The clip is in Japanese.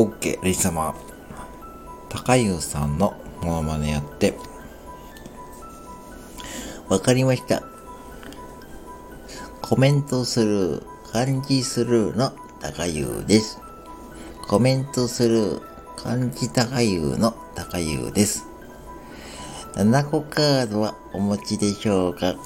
OK、レイ様。高優さんのモノマネやって。わかりました。コメントする、漢字するの高優です。コメントする、漢字高優の高優です。7個カードはお持ちでしょうか？